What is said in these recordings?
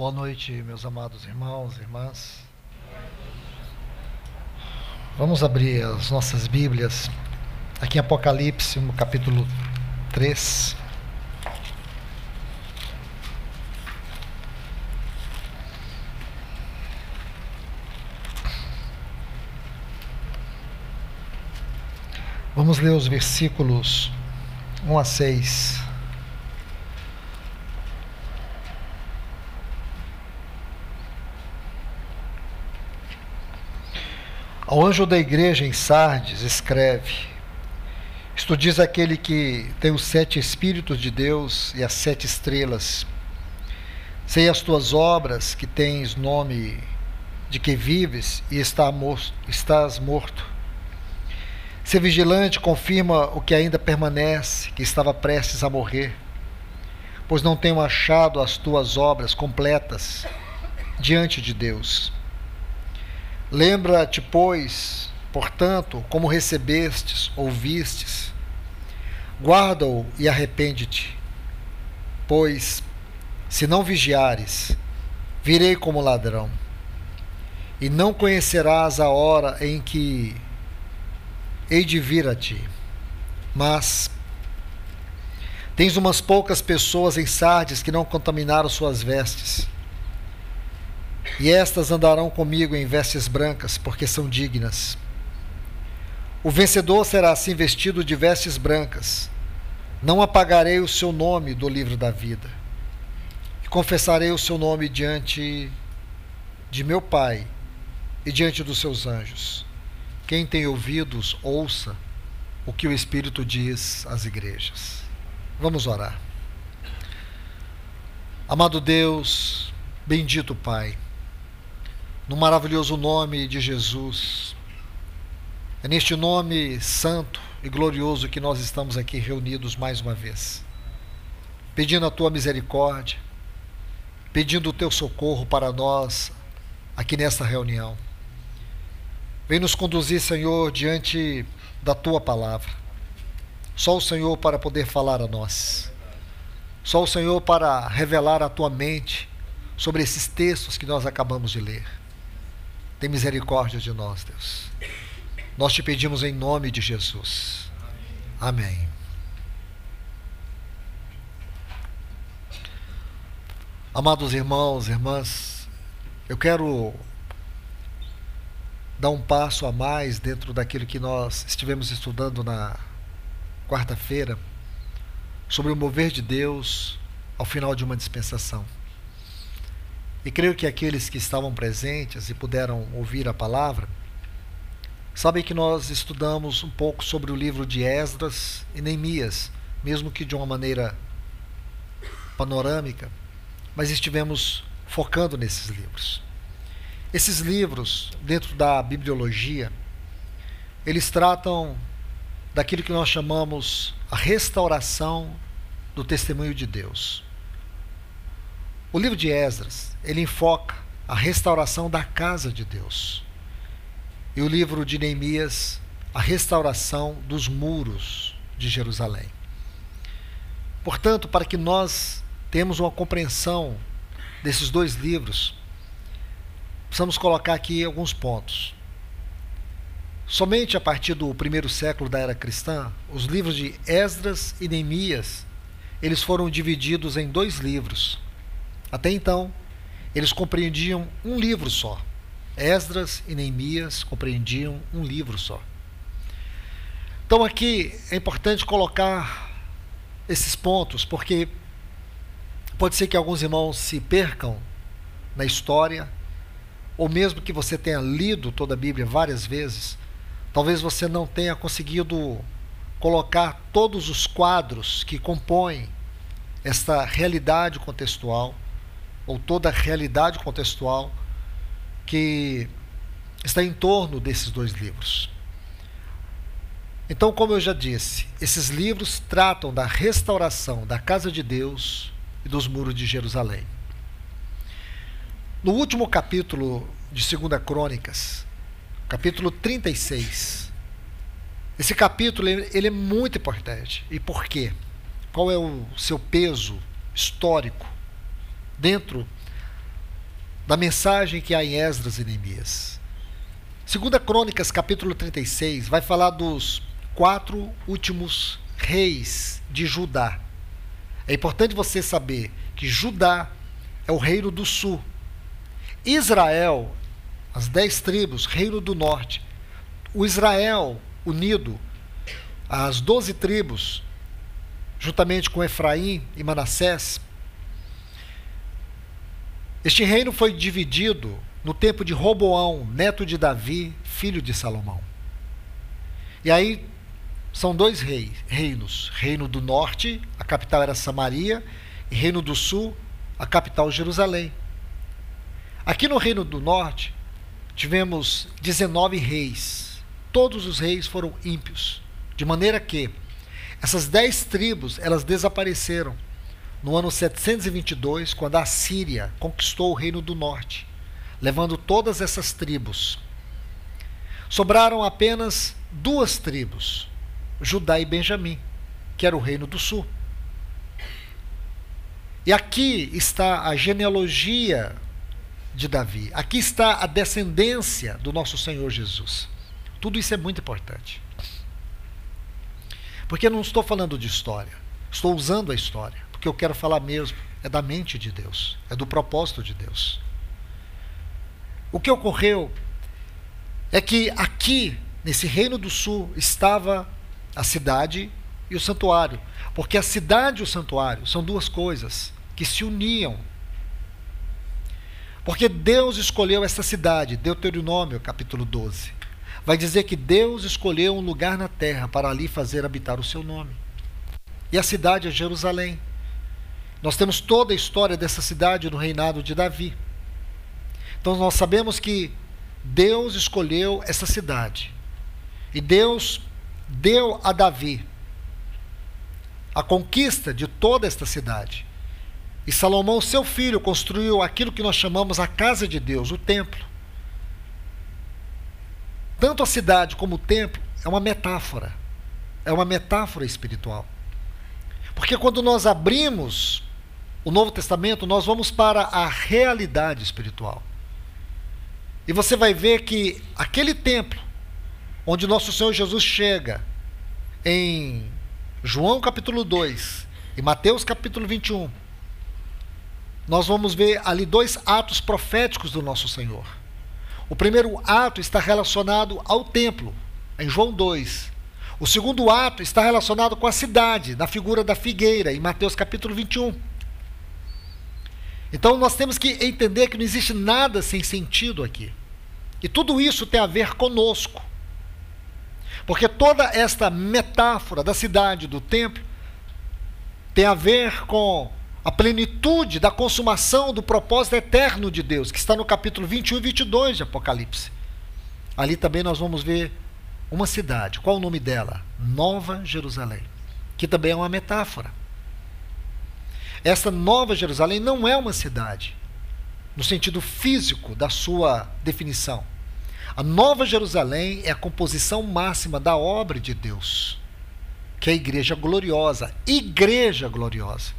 Boa noite, meus amados irmãos e irmãs. Vamos abrir as nossas Bíblias aqui em Apocalipse, no capítulo 3. Vamos ler os versículos 1 a 6. Ao anjo da igreja em Sardes, escreve: Isto diz aquele que tem os sete Espíritos de Deus e as sete estrelas. Sei as tuas obras, que tens nome de que vives e estás morto. Ser vigilante confirma o que ainda permanece, que estava prestes a morrer, pois não tenho achado as tuas obras completas diante de Deus. Lembra-te, pois, portanto, como recebestes, ouvistes, guarda-o e arrepende-te, pois, se não vigiares, virei como ladrão, e não conhecerás a hora em que hei de vir a ti. Mas tens umas poucas pessoas em Sardes que não contaminaram suas vestes e estas andarão comigo em vestes brancas, porque são dignas. O vencedor será assim vestido de vestes brancas. Não apagarei o seu nome do livro da vida. E confessarei o seu nome diante de meu Pai e diante dos seus anjos. Quem tem ouvidos, ouça o que o Espírito diz às igrejas. Vamos orar. Amado Deus, bendito Pai no maravilhoso nome de Jesus. É neste nome santo e glorioso que nós estamos aqui reunidos mais uma vez, pedindo a tua misericórdia, pedindo o teu socorro para nós aqui nesta reunião. Vem nos conduzir, Senhor, diante da tua palavra. Só o Senhor para poder falar a nós. Só o Senhor para revelar a tua mente sobre esses textos que nós acabamos de ler. Tem misericórdia de nós, Deus. Nós te pedimos em nome de Jesus. Amém. Amados irmãos, irmãs, eu quero dar um passo a mais dentro daquilo que nós estivemos estudando na quarta-feira sobre o mover de Deus ao final de uma dispensação. E creio que aqueles que estavam presentes e puderam ouvir a palavra, sabem que nós estudamos um pouco sobre o livro de Esdras e Neemias, mesmo que de uma maneira panorâmica, mas estivemos focando nesses livros. Esses livros, dentro da bibliologia, eles tratam daquilo que nós chamamos a restauração do testemunho de Deus. O livro de Esdras, ele enfoca a restauração da casa de Deus. E o livro de Neemias, a restauração dos muros de Jerusalém. Portanto, para que nós tenhamos uma compreensão desses dois livros, precisamos colocar aqui alguns pontos. Somente a partir do primeiro século da era cristã, os livros de Esdras e Neemias, eles foram divididos em dois livros, até então, eles compreendiam um livro só. Esdras e Neemias compreendiam um livro só. Então aqui é importante colocar esses pontos, porque pode ser que alguns irmãos se percam na história, ou mesmo que você tenha lido toda a Bíblia várias vezes, talvez você não tenha conseguido colocar todos os quadros que compõem esta realidade contextual ou toda a realidade contextual que está em torno desses dois livros. Então, como eu já disse, esses livros tratam da restauração da casa de Deus e dos muros de Jerusalém. No último capítulo de 2 Crônicas, capítulo 36, esse capítulo ele é muito importante. E por quê? Qual é o seu peso histórico? Dentro da mensagem que há em Esdras e Neemias. Segunda Crônicas, capítulo 36, vai falar dos quatro últimos reis de Judá. É importante você saber que Judá é o reino do sul. Israel, as dez tribos, reino do norte. O Israel unido, as doze tribos, juntamente com Efraim e Manassés. Este reino foi dividido no tempo de Roboão, neto de Davi, filho de Salomão. E aí são dois reis, reinos: Reino do Norte, a capital era Samaria, e Reino do Sul, a capital Jerusalém. Aqui no Reino do Norte, tivemos 19 reis. Todos os reis foram ímpios, de maneira que essas dez tribos, elas desapareceram no ano 722, quando a Síria conquistou o Reino do Norte, levando todas essas tribos. Sobraram apenas duas tribos, Judá e Benjamim, que era o Reino do Sul. E aqui está a genealogia de Davi. Aqui está a descendência do nosso Senhor Jesus. Tudo isso é muito importante. Porque eu não estou falando de história. Estou usando a história. Porque eu quero falar mesmo. É da mente de Deus. É do propósito de Deus. O que ocorreu é que aqui, nesse Reino do Sul, estava a cidade e o santuário. Porque a cidade e o santuário são duas coisas que se uniam. Porque Deus escolheu essa cidade, Deuteronômio capítulo 12. Vai dizer que Deus escolheu um lugar na terra para ali fazer habitar o seu nome. E a cidade é Jerusalém. Nós temos toda a história dessa cidade no reinado de Davi. Então nós sabemos que Deus escolheu essa cidade. E Deus deu a Davi a conquista de toda esta cidade. E Salomão, seu filho, construiu aquilo que nós chamamos a casa de Deus, o templo. Tanto a cidade como o templo é uma metáfora. É uma metáfora espiritual. Porque quando nós abrimos o Novo Testamento, nós vamos para a realidade espiritual. E você vai ver que aquele templo onde nosso Senhor Jesus chega em João capítulo 2 e Mateus capítulo 21, nós vamos ver ali dois atos proféticos do nosso Senhor. O primeiro ato está relacionado ao templo, em João 2. O segundo ato está relacionado com a cidade, na figura da figueira, em Mateus capítulo 21. Então nós temos que entender que não existe nada sem sentido aqui. E tudo isso tem a ver conosco. Porque toda esta metáfora da cidade, do templo, tem a ver com a plenitude da consumação do propósito eterno de Deus, que está no capítulo 21 e 22 de Apocalipse. Ali também nós vamos ver uma cidade. Qual o nome dela? Nova Jerusalém, que também é uma metáfora. Esta Nova Jerusalém não é uma cidade, no sentido físico da sua definição. A Nova Jerusalém é a composição máxima da obra de Deus, que é a igreja gloriosa. Igreja gloriosa.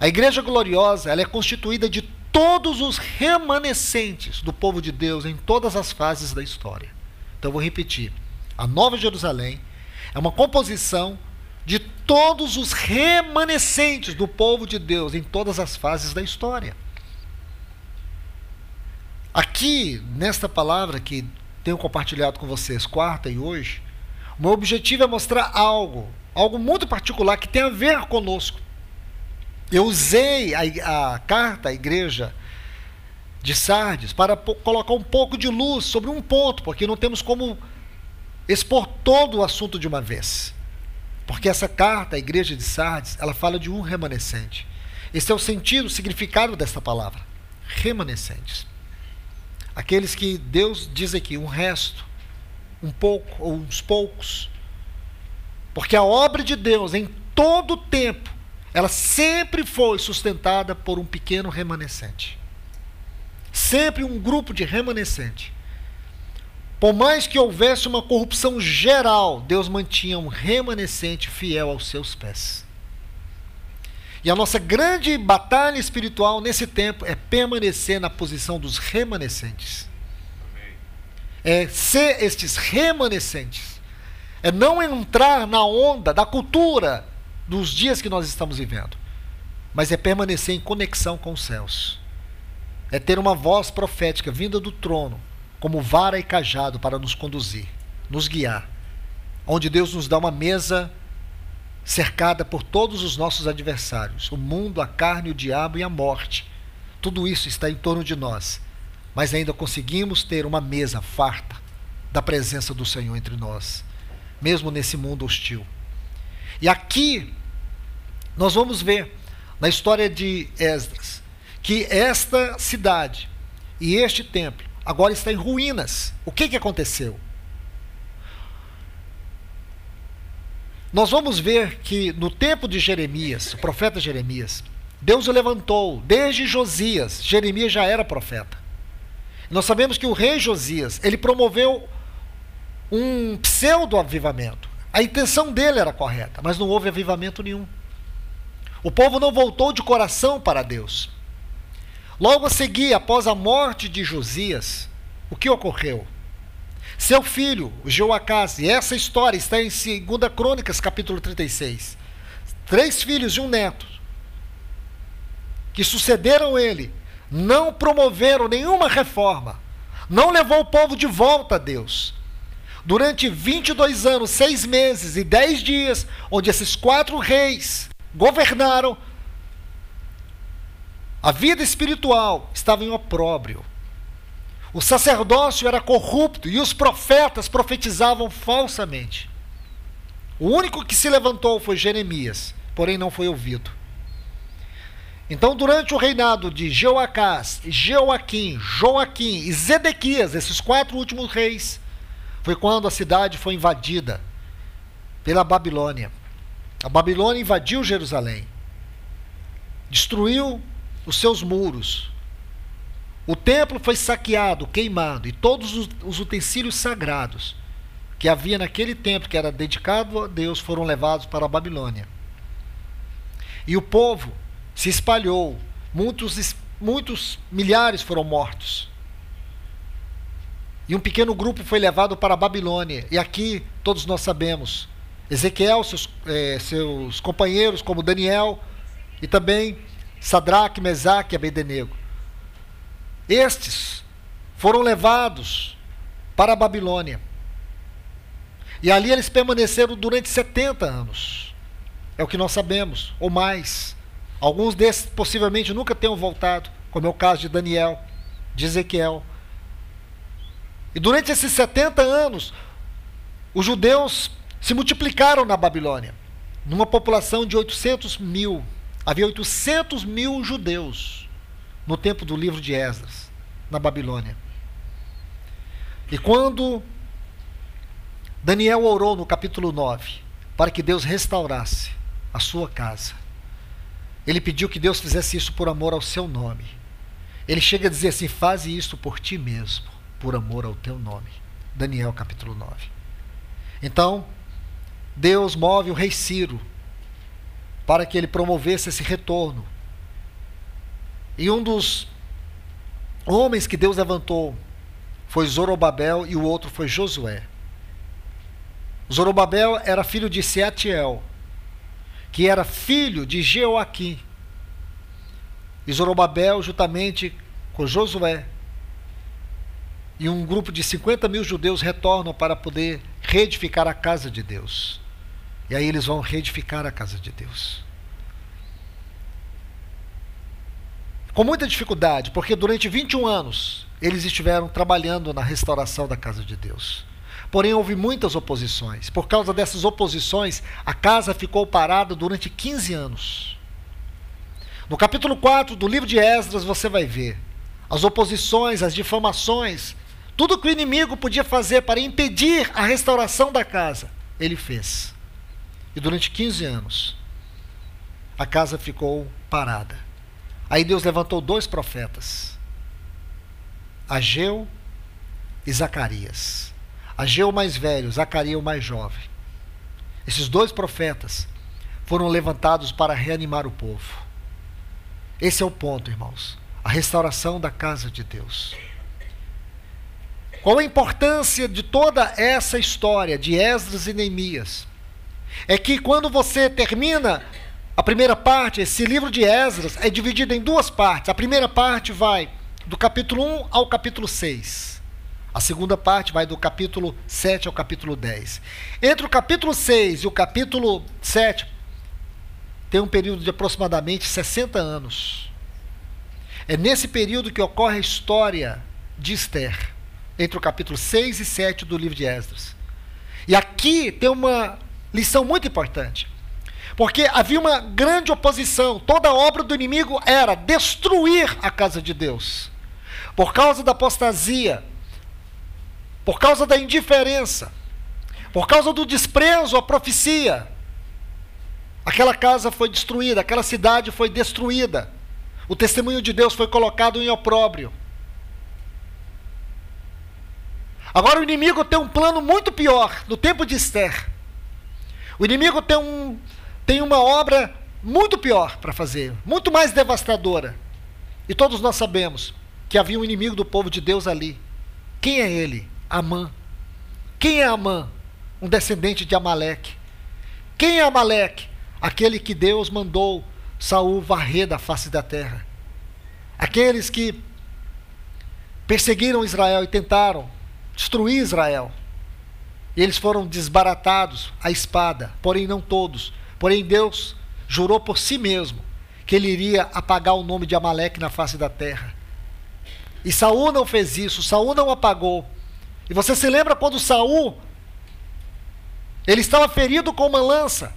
A igreja gloriosa ela é constituída de todos os remanescentes do povo de Deus em todas as fases da história. Então vou repetir. A Nova Jerusalém é uma composição de todos os remanescentes do povo de Deus em todas as fases da história. Aqui, nesta palavra que tenho compartilhado com vocês quarta e hoje, o meu objetivo é mostrar algo, algo muito particular que tem a ver conosco. Eu usei a, a carta à igreja de Sardes para colocar um pouco de luz sobre um ponto, porque não temos como expor todo o assunto de uma vez. Porque essa carta à igreja de Sardes, ela fala de um remanescente. Esse é o sentido, o significado dessa palavra. Remanescentes. Aqueles que Deus diz aqui, um resto, um pouco ou uns poucos. Porque a obra de Deus em todo o tempo ela sempre foi sustentada por um pequeno remanescente. Sempre um grupo de remanescente. Por mais que houvesse uma corrupção geral, Deus mantinha um remanescente fiel aos seus pés. E a nossa grande batalha espiritual nesse tempo é permanecer na posição dos remanescentes. É ser estes remanescentes. É não entrar na onda da cultura dos dias que nós estamos vivendo, mas é permanecer em conexão com os céus. É ter uma voz profética vinda do trono, como vara e cajado para nos conduzir, nos guiar. Onde Deus nos dá uma mesa cercada por todos os nossos adversários, o mundo, a carne, o diabo e a morte. Tudo isso está em torno de nós, mas ainda conseguimos ter uma mesa farta da presença do Senhor entre nós, mesmo nesse mundo hostil. E aqui nós vamos ver na história de Esdras que esta cidade e este templo agora está em ruínas. O que, que aconteceu? Nós vamos ver que no tempo de Jeremias, o profeta Jeremias, Deus o levantou desde Josias. Jeremias já era profeta. Nós sabemos que o rei Josias, ele promoveu um pseudo avivamento. A intenção dele era correta, mas não houve avivamento nenhum. O povo não voltou de coração para Deus. Logo a seguir, após a morte de Josias, o que ocorreu? Seu filho, Joacás, e essa história está em 2 Crônicas, capítulo 36. Três filhos e um neto, que sucederam ele, não promoveram nenhuma reforma, não levou o povo de volta a Deus. Durante 22 anos, seis meses e dez dias, onde esses quatro reis governaram, a vida espiritual estava em opróbrio. O sacerdócio era corrupto e os profetas profetizavam falsamente. O único que se levantou foi Jeremias, porém não foi ouvido. Então, durante o reinado de Jeoacás, Jeoaquim, Joaquim e Zedequias, esses quatro últimos reis, foi quando a cidade foi invadida pela Babilônia. A Babilônia invadiu Jerusalém, destruiu os seus muros, o templo foi saqueado, queimado, e todos os utensílios sagrados que havia naquele templo, que era dedicado a Deus, foram levados para a Babilônia. E o povo se espalhou, muitos, muitos milhares foram mortos. E um pequeno grupo foi levado para a Babilônia. E aqui todos nós sabemos. Ezequiel, seus, eh, seus companheiros, como Daniel, e também Sadraque, Mesaque e Abednego estes foram levados para a Babilônia. E ali eles permaneceram durante 70 anos. É o que nós sabemos, ou mais. Alguns desses possivelmente nunca tenham voltado, como é o caso de Daniel, de Ezequiel. E durante esses 70 anos, os judeus se multiplicaram na Babilônia, numa população de 800 mil. Havia 800 mil judeus no tempo do livro de Esdras, na Babilônia. E quando Daniel orou no capítulo 9 para que Deus restaurasse a sua casa, ele pediu que Deus fizesse isso por amor ao seu nome. Ele chega a dizer assim: Faze isso por ti mesmo, por amor ao teu nome. Daniel capítulo 9. Então, Deus move o rei Ciro para que ele promovesse esse retorno e um dos homens que Deus levantou foi Zorobabel e o outro foi Josué. Zorobabel era filho de Seatiel, que era filho de Jeoaquim. E Zorobabel, juntamente com Josué, e um grupo de 50 mil judeus retornam para poder reedificar a casa de Deus. E aí eles vão reedificar a casa de Deus. com muita dificuldade, porque durante 21 anos eles estiveram trabalhando na restauração da casa de Deus. Porém, houve muitas oposições. Por causa dessas oposições, a casa ficou parada durante 15 anos. No capítulo 4 do livro de Esdras, você vai ver as oposições, as difamações, tudo que o inimigo podia fazer para impedir a restauração da casa, ele fez. E durante 15 anos, a casa ficou parada. Aí Deus levantou dois profetas, Ageu e Zacarias. Ageu mais velho, Zacarias o mais jovem. Esses dois profetas foram levantados para reanimar o povo. Esse é o ponto, irmãos. A restauração da casa de Deus. Qual a importância de toda essa história de Esdras e Neemias? É que quando você termina a primeira parte, esse livro de Esdras é dividido em duas partes. A primeira parte vai do capítulo 1 ao capítulo 6. A segunda parte vai do capítulo 7 ao capítulo 10. Entre o capítulo 6 e o capítulo 7 tem um período de aproximadamente 60 anos. É nesse período que ocorre a história de Esther, entre o capítulo 6 e 7 do livro de Esdras. E aqui tem uma lição muito importante. Porque havia uma grande oposição, toda obra do inimigo era destruir a casa de Deus. Por causa da apostasia, por causa da indiferença, por causa do desprezo à profecia, Aquela casa foi destruída, aquela cidade foi destruída. O testemunho de Deus foi colocado em opróbrio. Agora o inimigo tem um plano muito pior no tempo de Esther. O inimigo tem, um, tem uma obra muito pior para fazer, muito mais devastadora. E todos nós sabemos que havia um inimigo do povo de Deus ali. Quem é ele? Amã. Quem é Amã? Um descendente de Amaleque. Quem é Amaleque? aquele que Deus mandou Saul varrer da face da terra. Aqueles que perseguiram Israel e tentaram destruir Israel. E eles foram desbaratados à espada, porém não todos. Porém Deus jurou por si mesmo que ele iria apagar o nome de Amaleque na face da terra. E Saul não fez isso, Saul não apagou. E você se lembra quando Saul ele estava ferido com uma lança.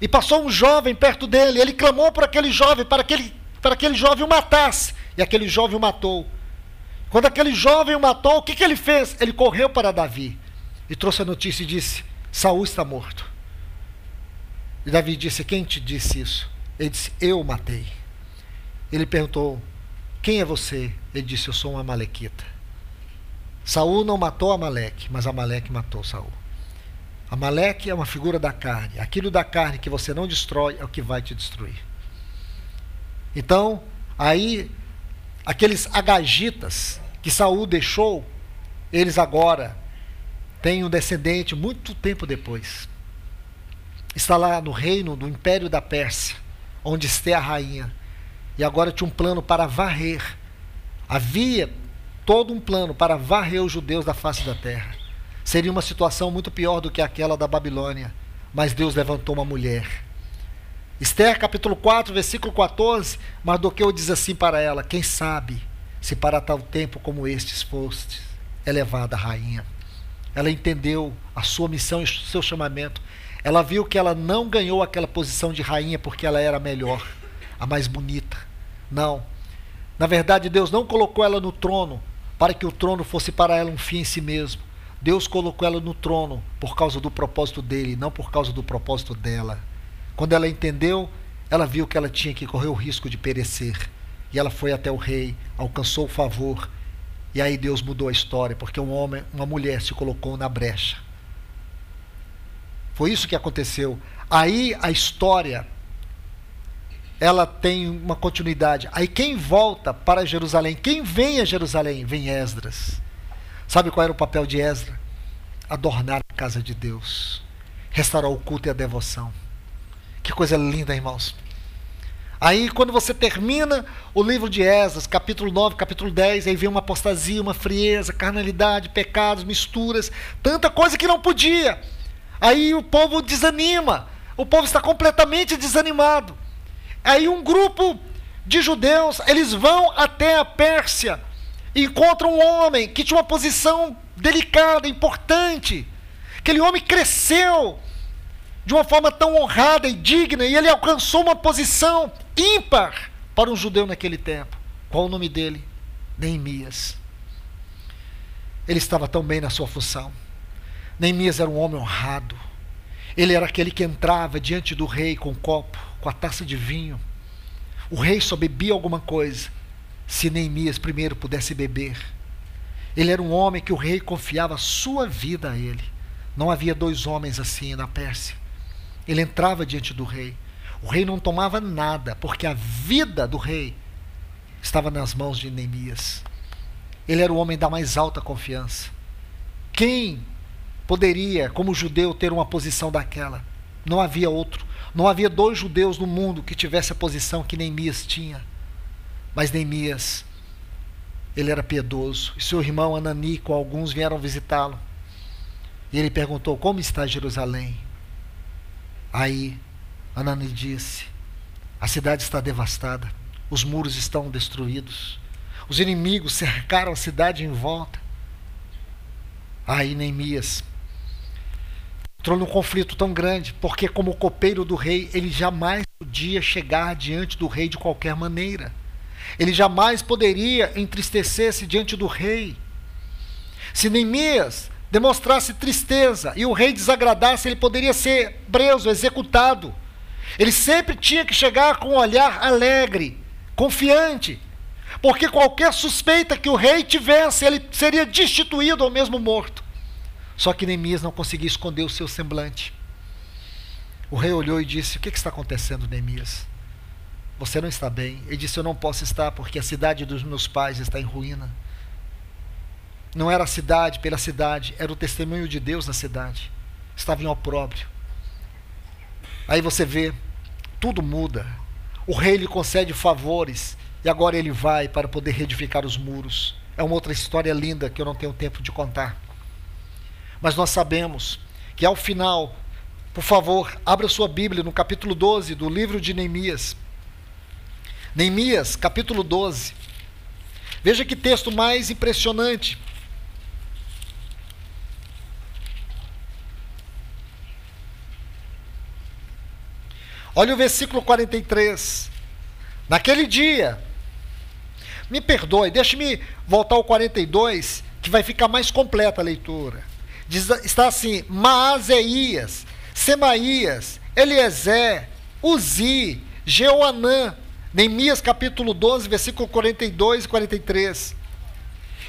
E passou um jovem perto dele. Ele clamou por aquele jovem para que, ele, para que aquele jovem o matasse. E aquele jovem o matou. Quando aquele jovem o matou, o que, que ele fez? Ele correu para Davi e trouxe a notícia e disse: Saul está morto. E Davi disse: Quem te disse isso? Ele disse: Eu o matei. Ele perguntou: Quem é você? Ele disse: Eu sou um amalequita. Saul não matou Amaleque, mas Amaleque matou Saul. Amaleque é uma figura da carne. Aquilo da carne que você não destrói é o que vai te destruir. Então, aí, aqueles agagitas que Saul deixou, eles agora têm um descendente muito tempo depois. Está lá no reino do Império da Pérsia, onde está a rainha. E agora tinha um plano para varrer. Havia todo um plano para varrer os judeus da face da terra. Seria uma situação muito pior do que aquela da Babilônia. Mas Deus levantou uma mulher. Esther, capítulo 4, versículo 14, Mardoqueu diz assim para ela: Quem sabe se para tal tempo como estes fostes elevada rainha. Ela entendeu a sua missão e o seu chamamento. Ela viu que ela não ganhou aquela posição de rainha porque ela era melhor, a mais bonita. Não. Na verdade, Deus não colocou ela no trono para que o trono fosse para ela um fim em si mesmo. Deus colocou ela no trono por causa do propósito dele, não por causa do propósito dela. Quando ela entendeu, ela viu que ela tinha que correr o risco de perecer. E ela foi até o rei, alcançou o favor. E aí Deus mudou a história, porque um homem, uma mulher se colocou na brecha. Foi isso que aconteceu. Aí a história ela tem uma continuidade. Aí quem volta para Jerusalém, quem vem a Jerusalém, vem Esdras. Sabe qual era o papel de Ezra? Adornar a casa de Deus, restaurar o culto e a devoção. Que coisa linda, irmãos. Aí, quando você termina o livro de Esdras, capítulo 9, capítulo 10, aí vem uma apostasia, uma frieza, carnalidade, pecados, misturas, tanta coisa que não podia. Aí o povo desanima, o povo está completamente desanimado. Aí um grupo de judeus, eles vão até a Pérsia encontra um homem que tinha uma posição delicada, importante. Aquele homem cresceu de uma forma tão honrada e digna, e ele alcançou uma posição ímpar para um judeu naquele tempo. Qual o nome dele? Neemias. Ele estava tão bem na sua função. Neemias era um homem honrado. Ele era aquele que entrava diante do rei com um copo, com a taça de vinho. O rei só bebia alguma coisa se Neemias primeiro pudesse beber. Ele era um homem que o rei confiava sua vida a ele. Não havia dois homens assim na Pérsia. Ele entrava diante do rei. O rei não tomava nada, porque a vida do rei estava nas mãos de Neemias. Ele era o homem da mais alta confiança. Quem poderia, como judeu, ter uma posição daquela? Não havia outro. Não havia dois judeus no mundo que tivesse a posição que Neemias tinha. Mas Neemias, ele era piedoso. E seu irmão Anani, com alguns, vieram visitá-lo. E ele perguntou: Como está Jerusalém? Aí Anani disse: A cidade está devastada, os muros estão destruídos, os inimigos cercaram a cidade em volta. Aí Neemias entrou num conflito tão grande, porque, como copeiro do rei, ele jamais podia chegar diante do rei de qualquer maneira. Ele jamais poderia entristecer-se diante do rei. Se Neemias demonstrasse tristeza e o rei desagradasse, ele poderia ser preso, executado. Ele sempre tinha que chegar com um olhar alegre, confiante, porque qualquer suspeita que o rei tivesse, ele seria destituído ou mesmo morto. Só que Neemias não conseguia esconder o seu semblante. O rei olhou e disse: O que, está acontecendo, Neemias? Você não está bem. Ele disse: Eu não posso estar porque a cidade dos meus pais está em ruína. Não era a cidade pela cidade, era o testemunho de Deus na cidade. Estava em opróbrio. Aí você vê, tudo muda. O rei lhe concede favores e agora ele vai para poder reedificar os muros. É uma outra história linda que eu não tenho tempo de contar. Mas nós sabemos que ao final, por favor, abra sua Bíblia no capítulo 12 do livro de Neemias. Neemias, capítulo 12. Veja que texto mais impressionante. Olha o versículo 43. Naquele dia, me perdoe, deixe-me voltar ao 42, que vai ficar mais completa a leitura. Diz, está assim: Maazeias, Semaías, Eliezer, Uzi, Jeoanã, Neemias capítulo 12, versículo 42 e 43.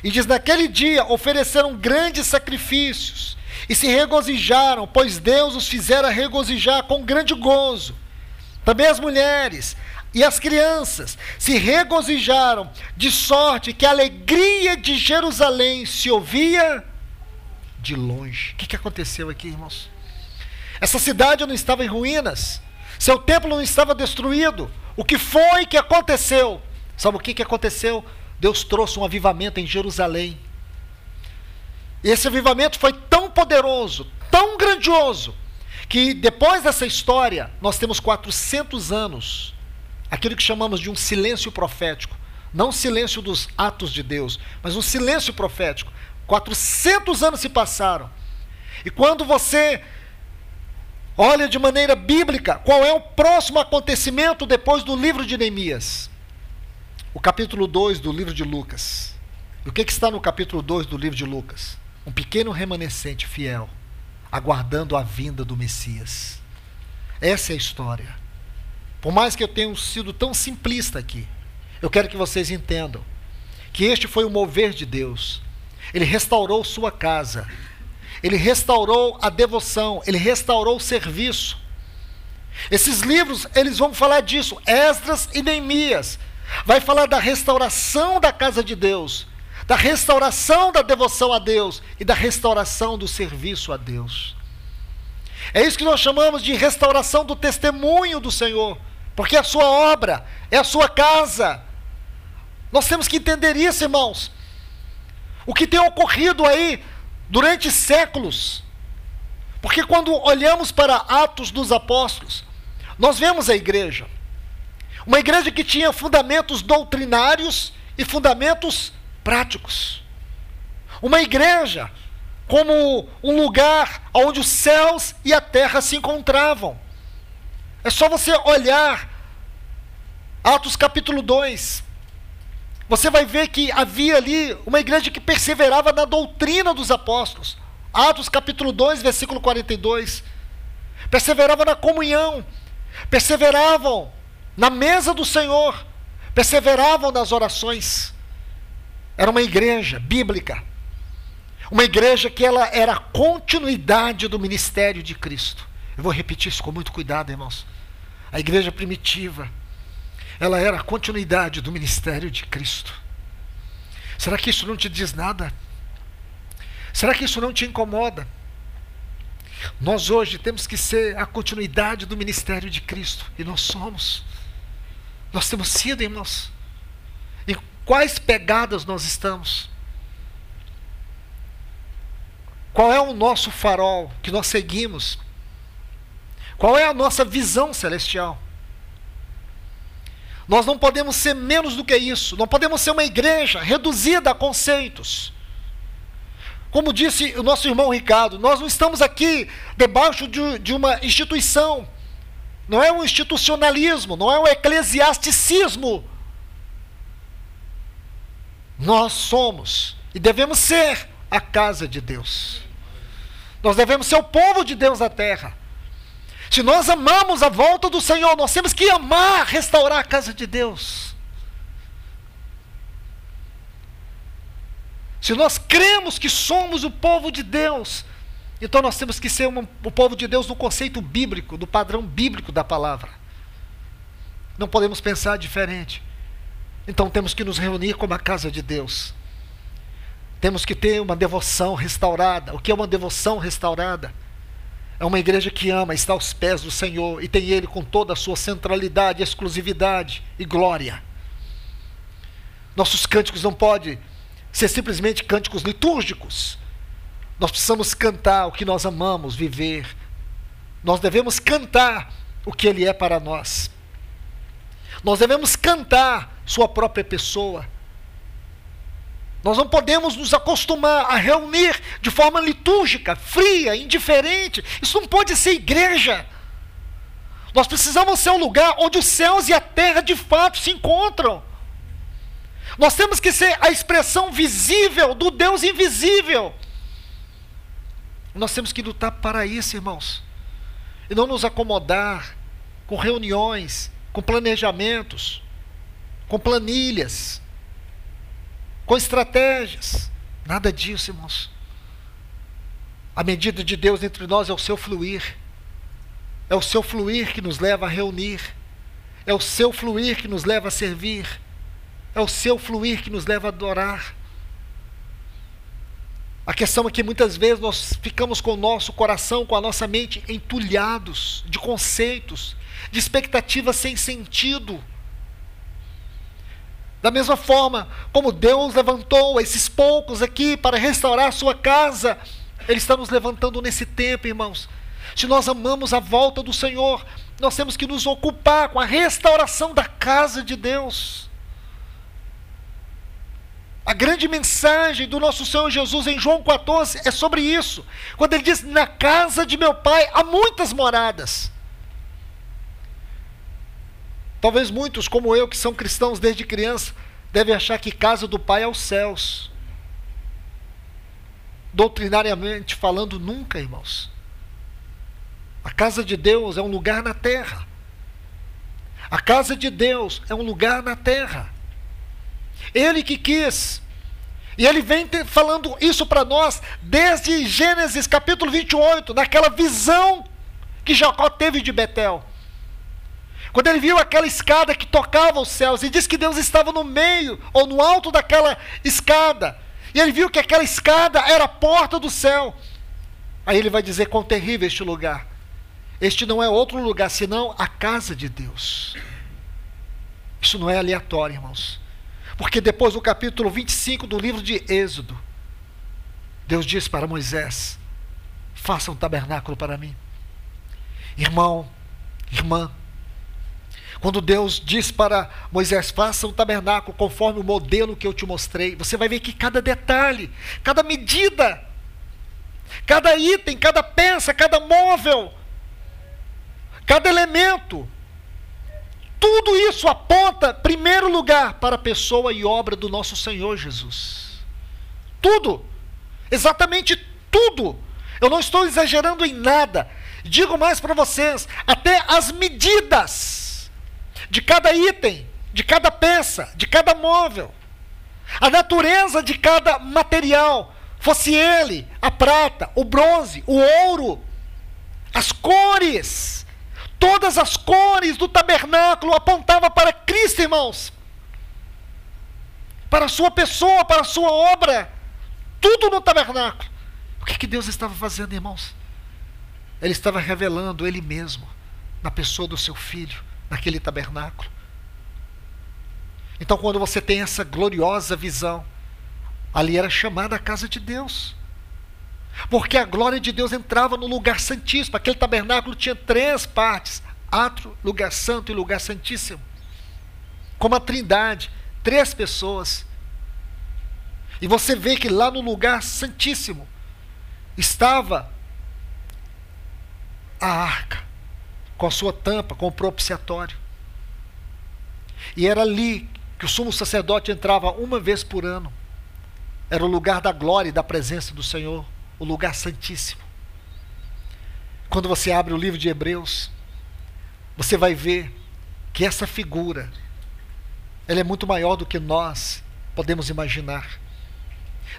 E diz: Naquele dia ofereceram grandes sacrifícios e se regozijaram, pois Deus os fizera regozijar com grande gozo. Também as mulheres e as crianças se regozijaram, de sorte que a alegria de Jerusalém se ouvia de longe. O que, que aconteceu aqui, irmãos? Essa cidade não estava em ruínas, seu templo não estava destruído. O que foi que aconteceu? Sabe o que, que aconteceu? Deus trouxe um avivamento em Jerusalém. Esse avivamento foi tão poderoso, tão grandioso, que depois dessa história, nós temos 400 anos, aquilo que chamamos de um silêncio profético. Não silêncio dos atos de Deus, mas um silêncio profético. 400 anos se passaram. E quando você olha de maneira bíblica, qual é o próximo acontecimento depois do livro de Neemias? O capítulo 2 do livro de Lucas. E o que, que está no capítulo 2 do livro de Lucas? Um pequeno remanescente fiel aguardando a vinda do Messias. Essa é a história. Por mais que eu tenha sido tão simplista aqui, eu quero que vocês entendam que este foi o mover de Deus. Ele restaurou sua casa. Ele restaurou a devoção, ele restaurou o serviço. Esses livros, eles vão falar disso. Esdras e Neemias vai falar da restauração da casa de Deus da restauração da devoção a Deus e da restauração do serviço a Deus. É isso que nós chamamos de restauração do testemunho do Senhor, porque é a sua obra, é a sua casa. Nós temos que entender isso, irmãos. O que tem ocorrido aí durante séculos. Porque quando olhamos para Atos dos Apóstolos, nós vemos a igreja. Uma igreja que tinha fundamentos doutrinários e fundamentos práticos. Uma igreja como um lugar onde os céus e a terra se encontravam. É só você olhar Atos capítulo 2. Você vai ver que havia ali uma igreja que perseverava na doutrina dos apóstolos. Atos capítulo 2, versículo 42. Perseverava na comunhão, perseveravam na mesa do Senhor, perseveravam nas orações. Era uma igreja bíblica. Uma igreja que ela era a continuidade do ministério de Cristo. Eu vou repetir isso com muito cuidado, irmãos. A igreja primitiva, ela era a continuidade do ministério de Cristo. Será que isso não te diz nada? Será que isso não te incomoda? Nós hoje temos que ser a continuidade do ministério de Cristo. E nós somos. Nós temos sido, irmãos. Quais pegadas nós estamos? Qual é o nosso farol que nós seguimos? Qual é a nossa visão celestial? Nós não podemos ser menos do que isso. Não podemos ser uma igreja reduzida a conceitos. Como disse o nosso irmão Ricardo, nós não estamos aqui debaixo de, de uma instituição. Não é um institucionalismo, não é um eclesiasticismo. Nós somos e devemos ser a casa de Deus. Nós devemos ser o povo de Deus na terra. Se nós amamos a volta do Senhor, nós temos que amar, restaurar a casa de Deus. Se nós cremos que somos o povo de Deus, então nós temos que ser o povo de Deus no conceito bíblico, do padrão bíblico da palavra. Não podemos pensar diferente. Então temos que nos reunir como a casa de Deus. Temos que ter uma devoção restaurada. O que é uma devoção restaurada? É uma igreja que ama, está aos pés do Senhor e tem Ele com toda a sua centralidade, exclusividade e glória. Nossos cânticos não podem ser simplesmente cânticos litúrgicos. Nós precisamos cantar o que nós amamos viver. Nós devemos cantar o que Ele é para nós. Nós devemos cantar Sua própria pessoa. Nós não podemos nos acostumar a reunir de forma litúrgica, fria, indiferente. Isso não pode ser igreja. Nós precisamos ser um lugar onde os céus e a terra de fato se encontram. Nós temos que ser a expressão visível do Deus invisível. Nós temos que lutar para isso, irmãos. E não nos acomodar com reuniões, com planejamentos, com planilhas, com estratégias. Nada disso, irmãos. A medida de Deus entre nós é o seu fluir. É o seu fluir que nos leva a reunir. É o seu fluir que nos leva a servir. É o seu fluir que nos leva a adorar. A questão é que muitas vezes nós ficamos com o nosso coração, com a nossa mente entulhados de conceitos, de expectativas sem sentido. Da mesma forma como Deus levantou esses poucos aqui para restaurar a sua casa, Ele está nos levantando nesse tempo, irmãos. Se nós amamos a volta do Senhor, nós temos que nos ocupar com a restauração da casa de Deus. A grande mensagem do nosso Senhor Jesus em João 14 é sobre isso. Quando ele diz: Na casa de meu pai há muitas moradas. Talvez muitos, como eu, que são cristãos desde criança, devem achar que casa do pai é os céus. Doutrinariamente falando, nunca, irmãos. A casa de Deus é um lugar na terra. A casa de Deus é um lugar na terra. Ele que quis. E ele vem falando isso para nós desde Gênesis capítulo 28, naquela visão que Jacó teve de Betel. Quando ele viu aquela escada que tocava os céus, e diz que Deus estava no meio ou no alto daquela escada. E ele viu que aquela escada era a porta do céu. Aí ele vai dizer quão terrível este lugar. Este não é outro lugar senão a casa de Deus. Isso não é aleatório, irmãos. Porque depois do capítulo 25 do livro de Êxodo, Deus diz para Moisés: Faça um tabernáculo para mim. Irmão, irmã, quando Deus diz para Moisés: Faça um tabernáculo conforme o modelo que eu te mostrei, você vai ver que cada detalhe, cada medida, cada item, cada peça, cada móvel, cada elemento, tudo isso aponta, primeiro lugar, para a pessoa e obra do nosso Senhor Jesus. Tudo. Exatamente tudo. Eu não estou exagerando em nada. Digo mais para vocês: até as medidas de cada item, de cada peça, de cada móvel, a natureza de cada material, fosse ele a prata, o bronze, o ouro, As cores, todas as cores do tabernáculo apontavam para Cristo, irmãos. Para a sua pessoa, para a sua obra. Tudo no tabernáculo. O que, que Deus estava fazendo, irmãos? Ele estava revelando Ele mesmo na pessoa do seu filho, naquele tabernáculo. Então, quando você tem essa gloriosa visão, ali era chamada a casa de Deus. Porque a glória de Deus entrava no lugar santíssimo. Aquele tabernáculo tinha três partes: átrio, lugar santo e lugar santíssimo. Como a trindade, três pessoas. E você vê que lá no lugar santíssimo estava a arca, com a sua tampa, com o propiciatório. E era ali que o sumo sacerdote entrava uma vez por ano. Era o lugar da glória e da presença do Senhor, o lugar santíssimo. Quando você abre o livro de Hebreus, você vai ver que essa figura ela é muito maior do que nós podemos imaginar.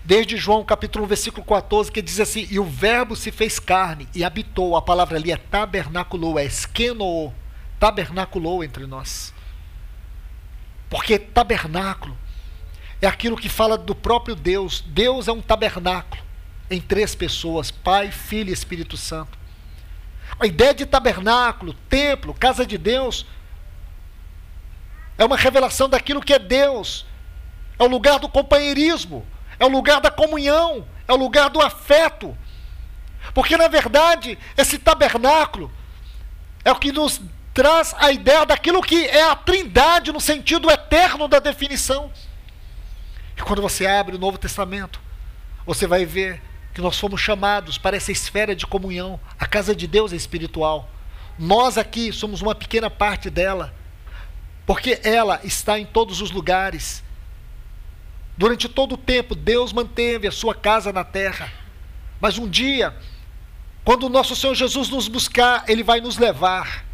Desde João capítulo 1, versículo 14, que diz assim: E o Verbo se fez carne e habitou. A palavra ali é tabernaculou, é esquenou, tabernaculou entre nós. Porque tabernáculo é aquilo que fala do próprio Deus. Deus é um tabernáculo em três pessoas: Pai, Filho e Espírito Santo. A ideia de tabernáculo, templo, casa de Deus, é uma revelação daquilo que é Deus. É o lugar do companheirismo, é o lugar da comunhão, é o lugar do afeto. Porque, na verdade, esse tabernáculo é o que nos traz a ideia daquilo que é a trindade no sentido eterno da definição. E quando você abre o Novo Testamento, você vai ver que nós fomos chamados para essa esfera de comunhão. A casa de Deus é espiritual. Nós aqui somos uma pequena parte dela, porque ela está em todos os lugares. Durante todo o tempo, Deus manteve a sua casa na terra. Mas um dia, quando o nosso Senhor Jesus nos buscar, Ele vai nos levar.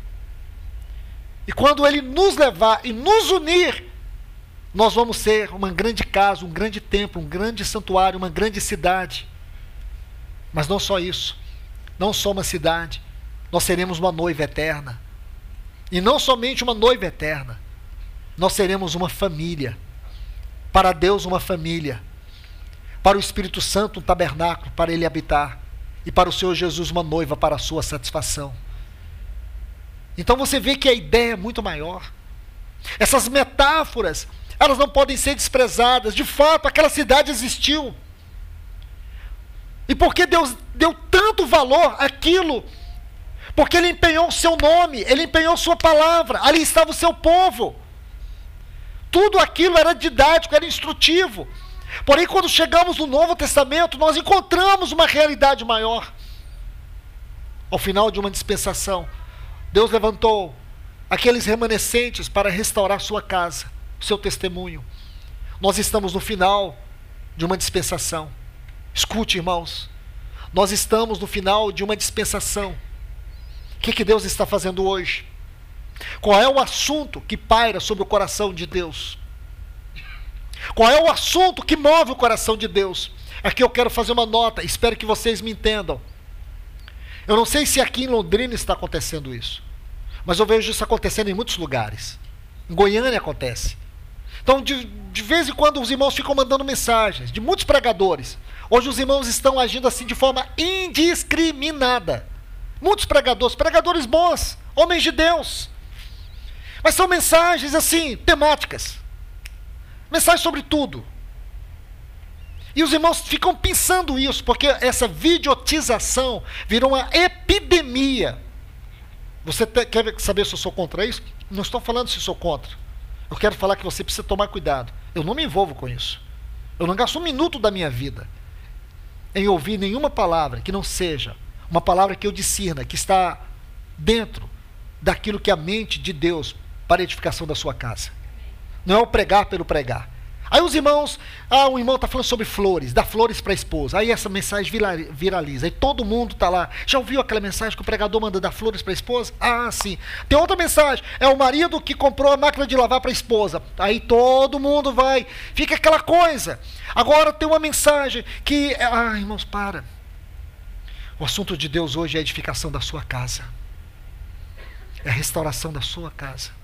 E quando Ele nos levar e nos unir, nós vamos ser uma grande casa, um grande templo, um grande santuário, uma grande cidade. Mas não só isso, não só uma cidade, nós seremos uma noiva eterna. E não somente uma noiva eterna, nós seremos uma família. Para Deus, uma família. Para o Espírito Santo, um tabernáculo para ele habitar. E para o Senhor Jesus, uma noiva para a sua satisfação. Então você vê que a ideia é muito maior. Essas metáforas, elas não podem ser desprezadas. De fato, aquela cidade existiu. E por que Deus deu tanto valor àquilo? Porque Ele empenhou o seu nome, Ele empenhou sua palavra, ali estava o seu povo. Tudo aquilo era didático, era instrutivo. Porém, quando chegamos no Novo Testamento, nós encontramos uma realidade maior. Ao final de uma dispensação, Deus levantou aqueles remanescentes para restaurar sua casa, seu testemunho. Nós estamos no final de uma dispensação. Escute, irmãos. Nós estamos no final de uma dispensação. O que, que Deus está fazendo hoje? Qual é o assunto que paira sobre o coração de Deus? Qual é o assunto que move o coração de Deus? Aqui eu quero fazer uma nota, espero que vocês me entendam. Eu não sei se aqui em Londrina está acontecendo isso, mas eu vejo isso acontecendo em muitos lugares. Em Goiânia acontece. Então, de, de vez em quando, os irmãos ficam mandando mensagens, de muitos pregadores. Hoje, os irmãos estão agindo assim de forma indiscriminada. Muitos pregadores, pregadores bons, homens de Deus, mas são mensagens assim, temáticas. Mensagens sobre tudo. E os irmãos ficam pensando isso, porque essa videotização virou uma epidemia. Você quer saber se eu sou contra isso? Não estou falando se sou contra. Eu quero falar que você precisa tomar cuidado. Eu não me envolvo com isso. Eu não gasto um minuto da minha vida em ouvir nenhuma palavra que não seja uma palavra que eu discirna, que está dentro daquilo que a mente de Deus para a edificação da sua casa. Não é o pregar pelo pregar. Aí os irmãos, ah, um irmão está falando sobre flores, dá flores para a esposa. Aí essa mensagem viraliza. Aí todo mundo está lá. Já ouviu aquela mensagem que o pregador manda dar flores para a esposa? Ah, sim. Tem outra mensagem. É o marido que comprou a máquina de lavar para a esposa. Aí todo mundo vai. Fica aquela coisa. Agora tem uma mensagem que. Ah, irmãos, para. O assunto de Deus hoje é a edificação da sua casa, é a restauração da sua casa.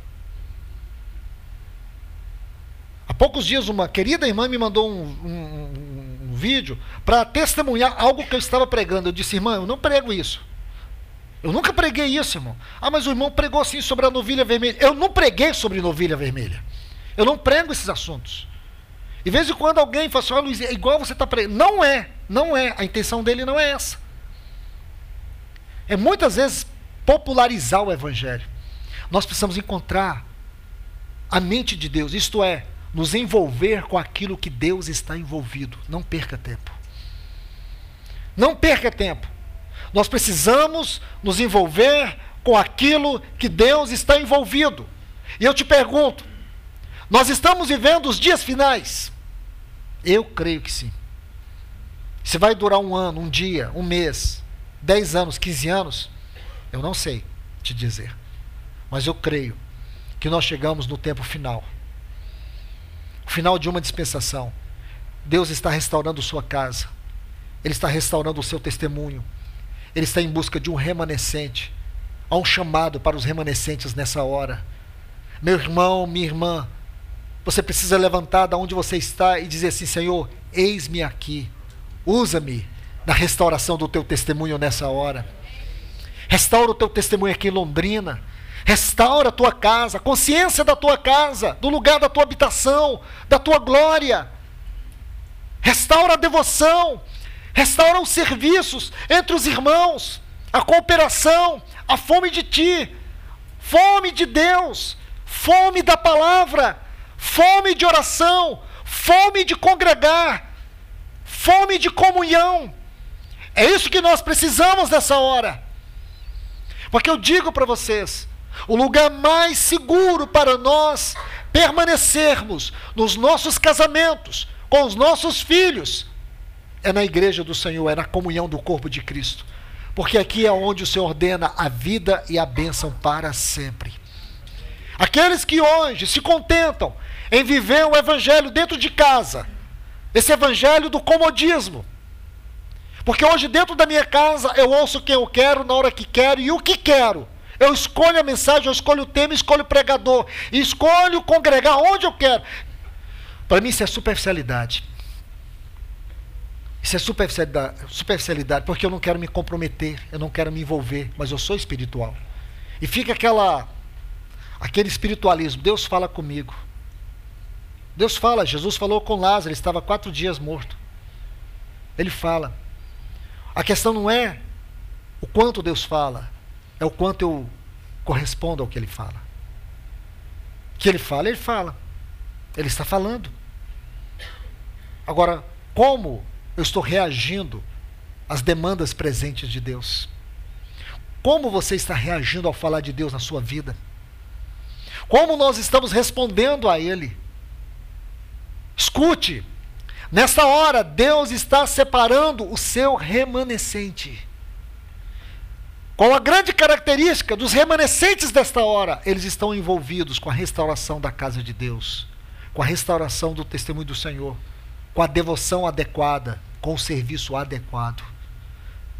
Há poucos dias, uma querida irmã me mandou um, um, um vídeo para testemunhar algo que eu estava pregando. Eu disse, irmã, eu não prego isso. Eu nunca preguei isso, irmão. Ah, mas o irmão pregou assim sobre a novilha vermelha. Eu não preguei sobre novilha vermelha. Eu não prego esses assuntos. E vez em quando alguém fala assim, olha Luiz, é igual você está pregando. Não é, não é. A intenção dele não é essa. É muitas vezes popularizar o evangelho. Nós precisamos encontrar a mente de Deus, isto é, nos envolver com aquilo que Deus está envolvido. Não perca tempo. Não perca tempo. Nós precisamos nos envolver com aquilo que Deus está envolvido. E eu te pergunto: nós estamos vivendo os dias finais? Eu creio que sim. Se vai durar um ano, um dia, um mês, dez anos, quinze anos, eu não sei te dizer. Mas eu creio que nós chegamos no tempo final o final de uma dispensação. Deus está restaurando sua casa. Ele está restaurando o seu testemunho. Ele está em busca de um remanescente. Há um chamado para os remanescentes nessa hora. Meu irmão, minha irmã, você precisa levantar da onde você está e dizer assim: Senhor, eis-me aqui. Usa-me na restauração do teu testemunho nessa hora. Restaura o teu testemunho aqui em Londrina. Restaura a tua casa, a consciência da tua casa, do lugar da tua habitação, da tua glória. Restaura a devoção, restaura os serviços entre os irmãos, a cooperação, a fome de ti, fome de Deus, fome da palavra, fome de oração, fome de congregar, fome de comunhão. É isso que nós precisamos nessa hora. Porque eu digo para vocês, o lugar mais seguro para nós permanecermos nos nossos casamentos, com os nossos filhos, é na igreja do Senhor, é na comunhão do corpo de Cristo. Porque aqui é onde o Senhor ordena a vida e a bênção para sempre. Aqueles que hoje se contentam em viver o evangelho dentro de casa, esse evangelho do comodismo. Porque hoje, dentro da minha casa, eu ouço quem eu quero, na hora que quero e o que quero. Eu escolho a mensagem, eu escolho o tema, escolho o pregador, escolho congregar onde eu quero. Para mim isso é superficialidade. Isso é superficialidade, superficialidade, porque eu não quero me comprometer, eu não quero me envolver, mas eu sou espiritual. E fica aquela aquele espiritualismo, Deus fala comigo. Deus fala, Jesus falou com Lázaro, ele estava quatro dias morto. Ele fala. A questão não é o quanto Deus fala, é o quanto eu correspondo ao que ele fala. O que ele fala, ele fala. Ele está falando. Agora, como eu estou reagindo às demandas presentes de Deus? Como você está reagindo ao falar de Deus na sua vida? Como nós estamos respondendo a Ele? Escute, nesta hora, Deus está separando o seu remanescente. Qual a grande característica dos remanescentes desta hora? Eles estão envolvidos com a restauração da casa de Deus, com a restauração do testemunho do Senhor, com a devoção adequada, com o serviço adequado.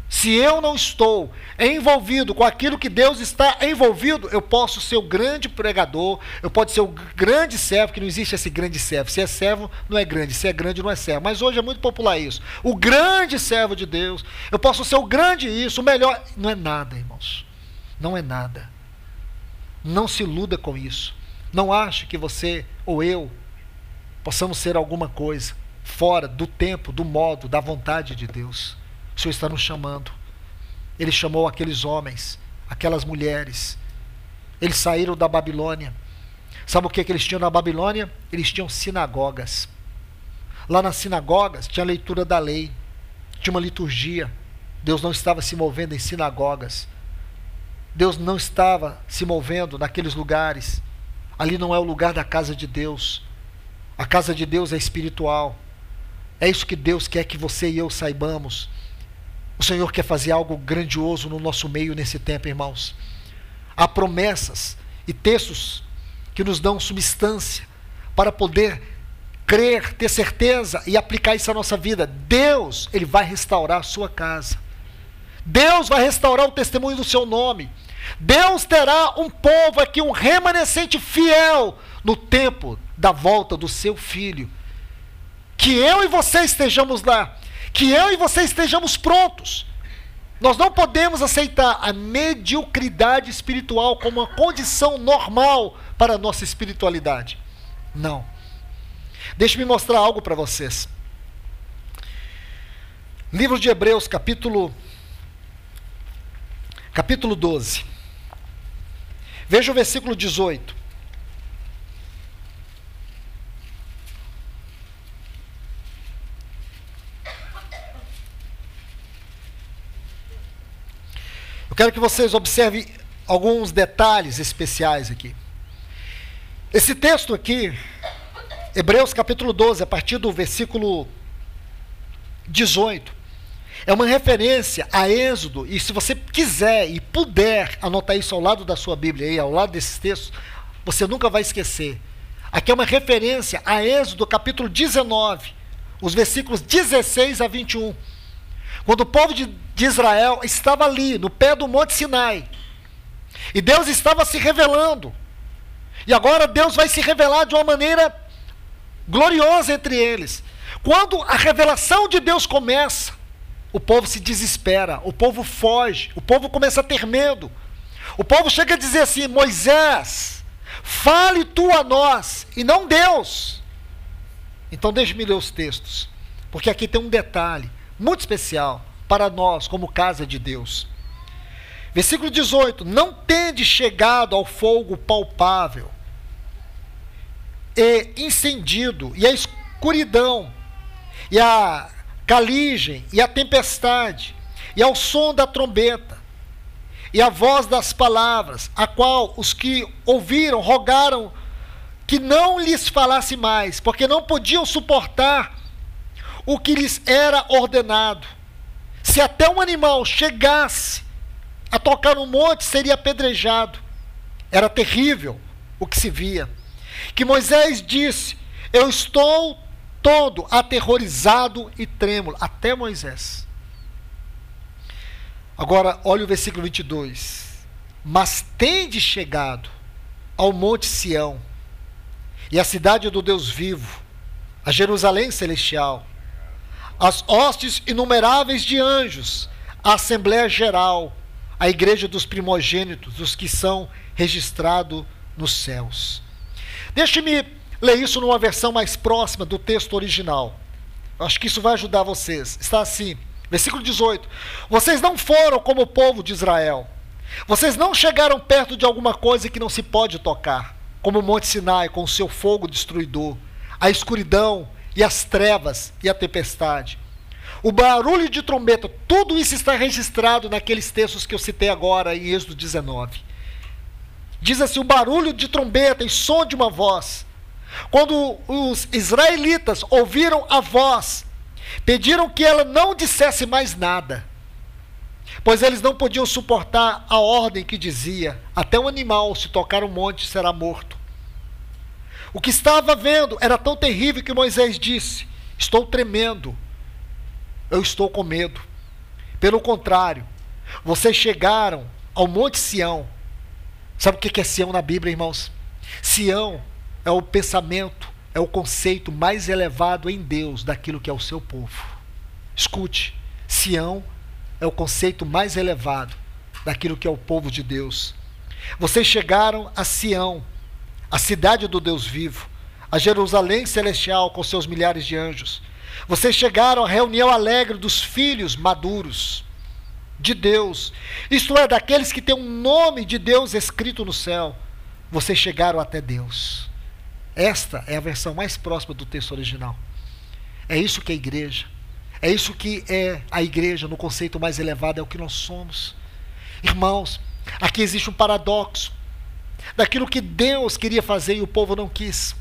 Se eu não estou envolvido com aquilo que Deus está envolvido, eu posso ser o grande pregador, eu posso ser o grande servo, que não existe esse grande servo. Se é servo, não é grande, se é grande, não é servo. Mas hoje é muito popular isso. O grande servo de Deus, eu posso ser o grande isso, o melhor. Não é nada, irmãos. Não é nada. Não se iluda com isso. Não ache que você ou eu possamos ser alguma coisa fora do tempo, do modo, da vontade de Deus. O Senhor está nos chamando. Ele chamou aqueles homens, aquelas mulheres. Eles saíram da Babilônia. Sabe o que, que eles tinham na Babilônia? Eles tinham sinagogas. Lá nas sinagogas tinha leitura da lei, tinha uma liturgia. Deus não estava se movendo em sinagogas. Deus não estava se movendo naqueles lugares. Ali não é o lugar da casa de Deus. A casa de Deus é espiritual. É isso que Deus quer que você e eu saibamos. O Senhor quer fazer algo grandioso no nosso meio nesse tempo, irmãos. Há promessas e textos que nos dão substância para poder crer, ter certeza e aplicar isso à nossa vida. Deus, ele vai restaurar a sua casa. Deus vai restaurar o testemunho do seu nome. Deus terá um povo aqui, um remanescente fiel no tempo da volta do seu filho. Que eu e você estejamos lá, que eu e você estejamos prontos. Nós não podemos aceitar a mediocridade espiritual como uma condição normal para a nossa espiritualidade. Não. Deixe-me mostrar algo para vocês. Livro de Hebreus, capítulo capítulo 12. Veja o versículo 18. Quero que vocês observem alguns detalhes especiais aqui. Esse texto aqui, Hebreus capítulo 12, a partir do versículo 18, é uma referência a Êxodo, e se você quiser e puder anotar isso ao lado da sua Bíblia, aí, ao lado desses textos, você nunca vai esquecer. Aqui é uma referência a Êxodo, capítulo 19, os versículos 16 a 21. Quando o povo de, de Israel estava ali, no pé do Monte Sinai, e Deus estava se revelando. E agora Deus vai se revelar de uma maneira gloriosa entre eles. Quando a revelação de Deus começa, o povo se desespera, o povo foge, o povo começa a ter medo. O povo chega a dizer assim: Moisés, fale tu a nós e não Deus. Então deixe-me ler os textos, porque aqui tem um detalhe muito especial para nós, como casa de Deus. Versículo 18: Não tende chegado ao fogo palpável e incendido, e a escuridão, e a caligem e a tempestade, e ao som da trombeta, e a voz das palavras, a qual os que ouviram rogaram que não lhes falasse mais, porque não podiam suportar o que lhes era ordenado. Se até um animal chegasse a tocar no monte, seria apedrejado. Era terrível o que se via. Que Moisés disse: Eu estou todo aterrorizado e trêmulo, até Moisés. Agora, olha o versículo 22. Mas tende chegado ao monte Sião, e à cidade do Deus vivo, a Jerusalém celestial, as hostes inumeráveis de anjos, a Assembleia Geral, a igreja dos primogênitos, dos que são registrados nos céus. Deixe-me Lê isso numa versão mais próxima do texto original. Acho que isso vai ajudar vocês. Está assim, versículo 18: Vocês não foram como o povo de Israel. Vocês não chegaram perto de alguma coisa que não se pode tocar, como o Monte Sinai com o seu fogo destruidor, a escuridão e as trevas e a tempestade. O barulho de trombeta, tudo isso está registrado naqueles textos que eu citei agora em Êxodo 19. Diz assim: o barulho de trombeta e som de uma voz quando os israelitas ouviram a voz, pediram que ela não dissesse mais nada, pois eles não podiam suportar a ordem que dizia: até um animal, se tocar um monte, será morto. O que estava vendo era tão terrível que Moisés disse: Estou tremendo, eu estou com medo. Pelo contrário, vocês chegaram ao Monte Sião. Sabe o que é Sião na Bíblia, irmãos? Sião é o pensamento, é o conceito mais elevado em Deus daquilo que é o seu povo. Escute, Sião é o conceito mais elevado daquilo que é o povo de Deus. Vocês chegaram a Sião, a cidade do Deus vivo, a Jerusalém celestial com seus milhares de anjos. Vocês chegaram à reunião alegre dos filhos maduros de Deus, isto é, daqueles que têm o um nome de Deus escrito no céu. Vocês chegaram até Deus. Esta é a versão mais próxima do texto original. É isso que é a igreja. É isso que é a igreja no conceito mais elevado, é o que nós somos. Irmãos, aqui existe um paradoxo daquilo que Deus queria fazer e o povo não quis.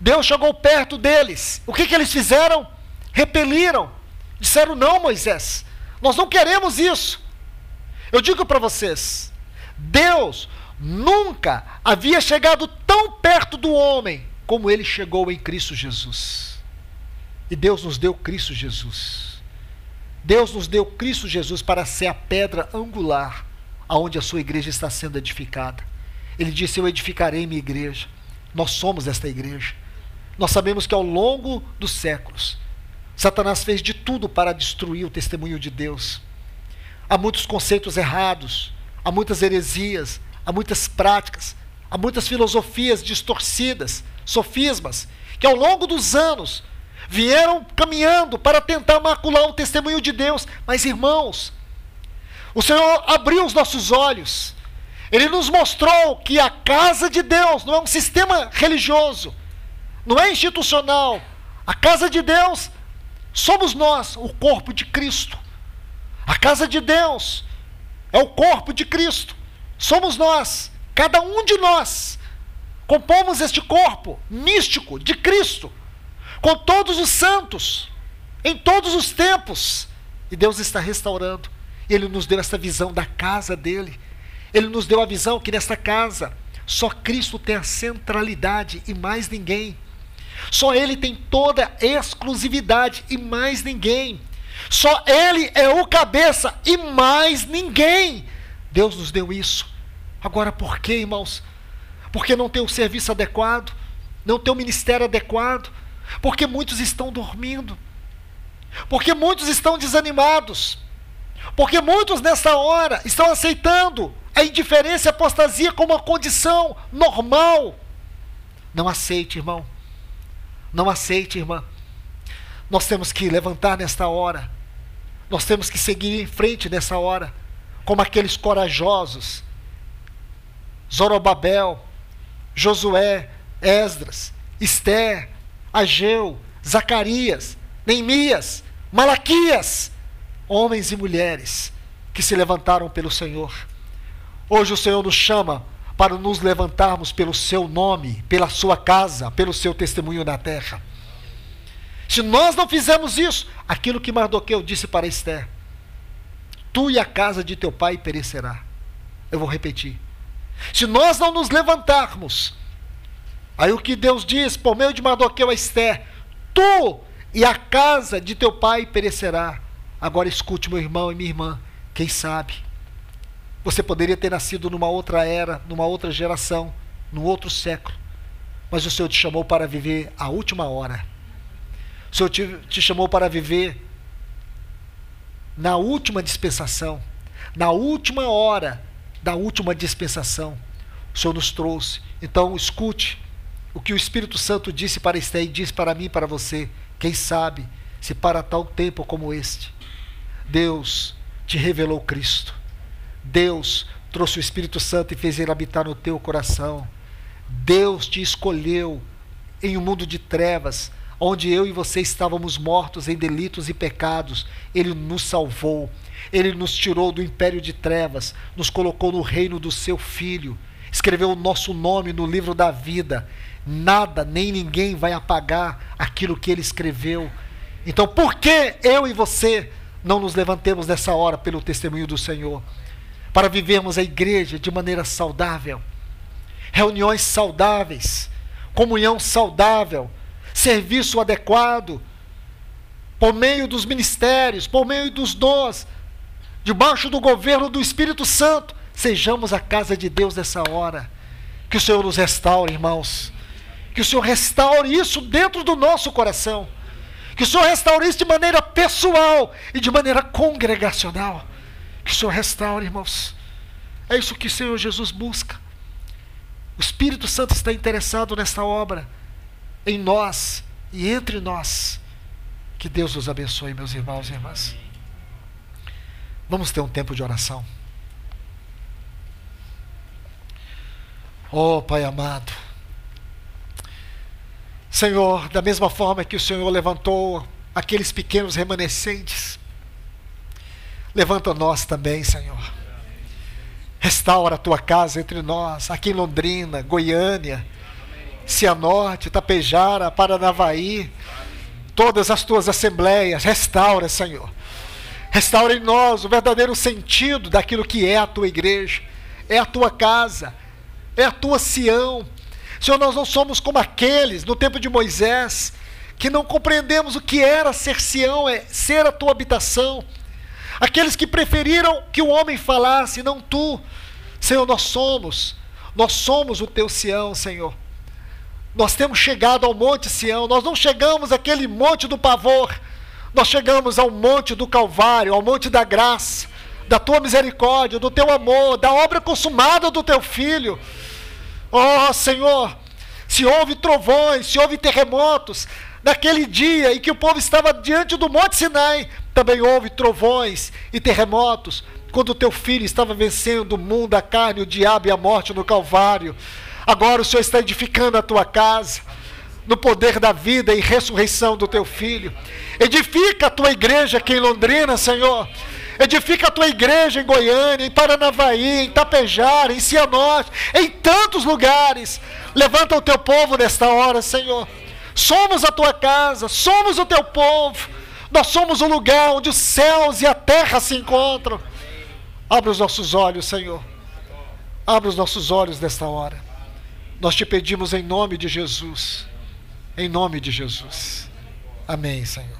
Deus chegou perto deles. O que, que eles fizeram? Repeliram. Disseram: Não, Moisés, nós não queremos isso. Eu digo para vocês: Deus nunca havia chegado tão perto do homem como ele chegou em Cristo Jesus. E Deus nos deu Cristo Jesus. Deus nos deu Cristo Jesus para ser a pedra angular aonde a sua igreja está sendo edificada. Ele disse: Eu edificarei minha igreja. Nós somos esta igreja. Nós sabemos que ao longo dos séculos, Satanás fez de tudo para destruir o testemunho de Deus. Há muitos conceitos errados, há muitas heresias, há muitas práticas, há muitas filosofias distorcidas, sofismas, que ao longo dos anos vieram caminhando para tentar macular o testemunho de Deus. Mas, irmãos, o Senhor abriu os nossos olhos. Ele nos mostrou que a casa de Deus não é um sistema religioso, não é institucional. A casa de Deus somos nós, o corpo de Cristo. A casa de Deus é o corpo de Cristo. Somos nós, cada um de nós. Compomos este corpo místico de Cristo com todos os santos, em todos os tempos. E Deus está restaurando. Ele nos deu essa visão da casa dele. Ele nos deu a visão que nesta casa só Cristo tem a centralidade e mais ninguém. Só Ele tem toda a exclusividade e mais ninguém. Só Ele é o cabeça e mais ninguém. Deus nos deu isso. Agora, por que, irmãos? Porque não tem o serviço adequado, não tem o ministério adequado, porque muitos estão dormindo. Porque muitos estão desanimados. Porque muitos nessa hora estão aceitando a indiferença e a apostasia como uma condição normal. Não aceite, irmão. Não aceite, irmã. Nós temos que levantar nesta hora. Nós temos que seguir em frente nessa hora, como aqueles corajosos. Zorobabel, Josué, Esdras, Esther, Ageu, Zacarias, Neemias, Malaquias, homens e mulheres que se levantaram pelo Senhor. Hoje o Senhor nos chama para nos levantarmos pelo seu nome, pela sua casa, pelo seu testemunho na terra. Se nós não fizermos isso, aquilo que Mardoqueu disse para Esther, tu e a casa de teu pai perecerá. Eu vou repetir. Se nós não nos levantarmos Aí o que Deus diz por meio de Mardoqueu a Esther: Tu e a casa de teu pai perecerá. Agora escute, meu irmão e minha irmã, quem sabe? Você poderia ter nascido numa outra era, numa outra geração, num outro século, mas o Senhor te chamou para viver a última hora. O Senhor te, te chamou para viver na última dispensação, na última hora da última dispensação. O Senhor nos trouxe. Então, escute o que o Espírito Santo disse para Esté e disse para mim e para você. Quem sabe se para tal tempo como este, Deus te revelou Cristo. Deus trouxe o Espírito Santo e fez ele habitar no teu coração. Deus te escolheu em um mundo de trevas, onde eu e você estávamos mortos em delitos e pecados. Ele nos salvou. Ele nos tirou do império de trevas, nos colocou no reino do seu filho, escreveu o nosso nome no livro da vida nada nem ninguém vai apagar aquilo que ele escreveu. Então, por que eu e você não nos levantemos nessa hora pelo testemunho do Senhor? Para vivermos a igreja de maneira saudável, reuniões saudáveis, comunhão saudável, serviço adequado, por meio dos ministérios, por meio dos dons, debaixo do governo do Espírito Santo, sejamos a casa de Deus nessa hora. Que o Senhor nos restaure, irmãos. Que o Senhor restaure isso dentro do nosso coração. Que o Senhor restaure isso de maneira pessoal e de maneira congregacional. Que o Senhor restaure, irmãos. É isso que o Senhor Jesus busca. O Espírito Santo está interessado nesta obra, em nós e entre nós. Que Deus nos abençoe, meus irmãos e irmãs. Vamos ter um tempo de oração. Oh, Pai amado. Senhor, da mesma forma que o Senhor levantou aqueles pequenos remanescentes, levanta nós também, Senhor. Restaura a tua casa entre nós, aqui em Londrina, Goiânia, Cianorte, Tapejara, Paranavaí, todas as tuas assembleias, restaura, Senhor. Restaura em nós o verdadeiro sentido daquilo que é a tua igreja, é a tua casa, é a tua Sião, Senhor, nós não somos como aqueles no tempo de Moisés, que não compreendemos o que era ser Sião, é ser a tua habitação. Aqueles que preferiram que o homem falasse, não tu. Senhor, nós somos, nós somos o teu Sião, Senhor. Nós temos chegado ao Monte Sião, nós não chegamos àquele monte do pavor, nós chegamos ao monte do Calvário, ao monte da graça, da tua misericórdia, do teu amor, da obra consumada do teu filho. Oh, Senhor, se houve trovões, se houve terremotos, naquele dia em que o povo estava diante do Monte Sinai, também houve trovões e terremotos, quando o teu filho estava vencendo o mundo, a carne, o diabo e a morte no Calvário. Agora o Senhor está edificando a tua casa, no poder da vida e ressurreição do teu filho. Edifica a tua igreja aqui em Londrina, Senhor. Edifica a tua igreja em Goiânia, em Paranavaí, em Tapejara, em Cianorte, em tantos lugares. Levanta o teu povo nesta hora, Senhor. Somos a tua casa, somos o teu povo. Nós somos o lugar onde os céus e a terra se encontram. Abra os nossos olhos, Senhor. Abra os nossos olhos nesta hora. Nós te pedimos em nome de Jesus. Em nome de Jesus. Amém, Senhor.